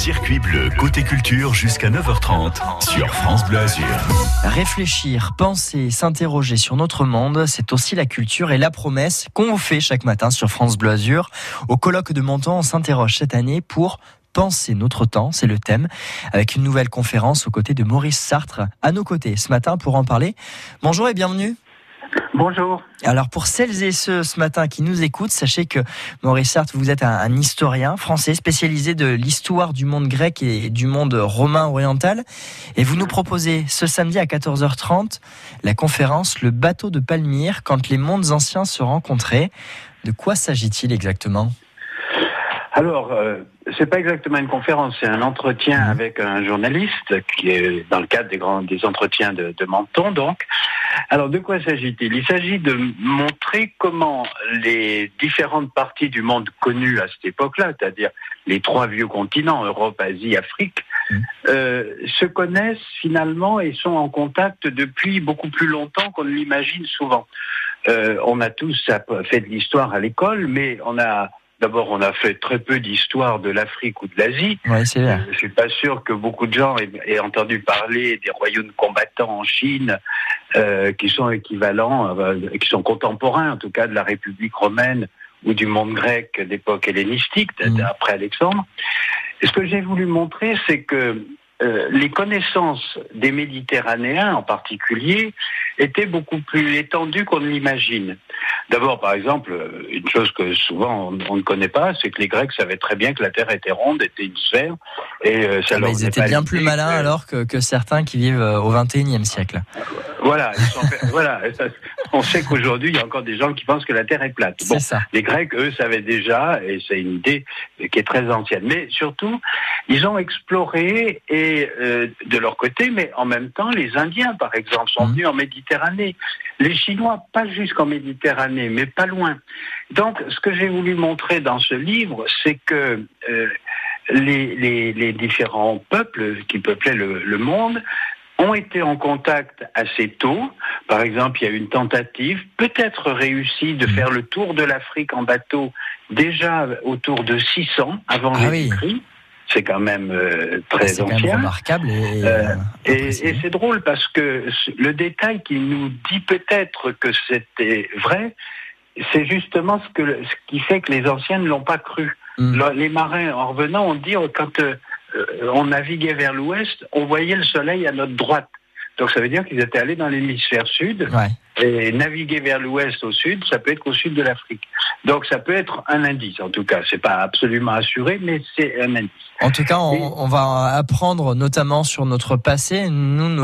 Circuit bleu, côté culture jusqu'à 9h30 sur France Bleu Azur. Réfléchir, penser, s'interroger sur notre monde, c'est aussi la culture et la promesse qu'on vous fait chaque matin sur France Bleu Azur. Au colloque de Menton, on s'interroge cette année pour Penser notre temps, c'est le thème, avec une nouvelle conférence aux côtés de Maurice Sartre, à nos côtés ce matin pour en parler. Bonjour et bienvenue. Bonjour. Alors pour celles et ceux ce matin qui nous écoutent, sachez que Maurice Sartre, vous êtes un, historien français spécialisé de l'histoire du monde grec et du monde romain oriental. Et vous nous proposez ce samedi à 14h30 la conférence Le bateau de Palmyre quand les mondes anciens se rencontraient. De quoi s'agit-il exactement? Alors, euh, c'est pas exactement une conférence, c'est un entretien mhm. avec un journaliste qui est dans le cadre des grands des entretiens de, de Menton, donc. Alors, de quoi s'agit-il? Il, s'agit de montrer comment les différentes parties du monde connues à cette époque-là, c'est-à-dire les trois vieux continents, Europe, Asie, Afrique, mhm. euh, se connaissent finalement et sont en contact depuis beaucoup plus longtemps qu'on ne l'imagine souvent. Euh, on a tous fait de l'histoire à l'école, mais on a D'abord, on a fait très peu d'histoire de l'Afrique ou de l'Asie. Ouais, c'est vrai. Je suis pas sûr que beaucoup de gens aient, entendu parler des royaumes combattants en Chine, euh, qui sont équivalents, euh, qui sont contemporains en tout cas de la République romaine ou du monde grec d'époque hellénistique, mmh. après Alexandre. Et ce que j'ai voulu montrer, c'est que euh, les connaissances des Méditerranéens en particulier étaient beaucoup plus étendues qu'on ne l'imagine. D'abord, par exemple, une chose que souvent on, ne connaît pas, c'est que les Grecs savaient très bien que la Terre était ronde, était une sphère, et euh, ça ah, Ils étaient bien plus malins alors que, que, certains qui vivent euh, au XXIe siècle. Voilà, voilà. on sait qu'aujourd'hui, il y a encore des gens qui pensent que la Terre est plate. Bon, ça. les Grecs, eux, savaient déjà, et c'est une idée qui est très ancienne. Mais surtout, ils ont exploré et euh, de leur côté, mais en même temps, les Indiens, par exemple, sont mmh. venus en Méditerranée. Les Chinois, pas jusqu'en Méditerranée, mais pas loin. Donc, ce que j'ai voulu montrer dans ce livre, c'est que euh, les, les, les, différents peuples qui peuplaient le, le monde ont été en contact assez tôt. Par exemple, il y a eu une tentative, peut-être réussie, de mmh. faire le tour de l'Afrique en bateau déjà autour de 600 avant ah Jésus-Christ. C'est quand même euh, très ancien. Même remarquable. Et, euh, et, et c'est drôle parce que le détail qui nous dit peut-être que c'était vrai, c'est justement ce, que, ce qui fait que les anciens ne l'ont pas cru. Mmh. Les marins, en revenant, on dit quand euh, euh, on naviguait vers l'ouest, on voyait le soleil à notre droite. Donc ça veut dire qu'ils étaient allés dans l'hémisphère sud. Et naviguer vers l'ouest au sud, ça peut être qu'au sud de l'Afrique. Donc ça peut être un indice, en tout cas. C'est pas absolument assuré, mais c'est un indice. En tout cas, on, on va apprendre notamment sur notre passé. Nous,